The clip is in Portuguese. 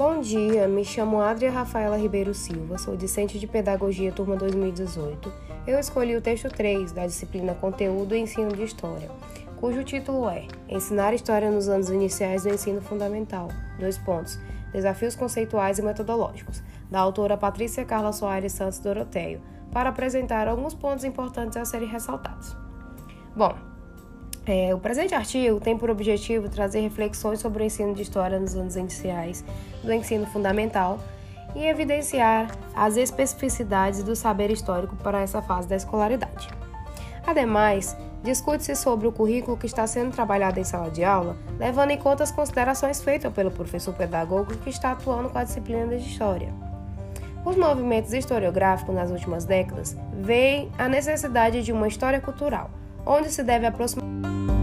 Bom dia, me chamo Adria Rafaela Ribeiro Silva, sou discente de Pedagogia Turma 2018. Eu escolhi o texto 3 da disciplina Conteúdo e Ensino de História, cujo título é Ensinar História nos anos iniciais do ensino fundamental. Dois pontos. Desafios conceituais e metodológicos, da autora Patrícia Carla Soares Santos Doroteio, para apresentar alguns pontos importantes a serem ressaltados. Bom, é, o presente artigo tem por objetivo trazer reflexões sobre o ensino de história nos anos iniciais do ensino fundamental e evidenciar as especificidades do saber histórico para essa fase da escolaridade. Ademais, discute-se sobre o currículo que está sendo trabalhado em sala de aula, levando em conta as considerações feitas pelo professor pedagogo que está atuando com a disciplina de História. Os movimentos historiográficos nas últimas décadas veem a necessidade de uma história cultural, onde se deve aproximar.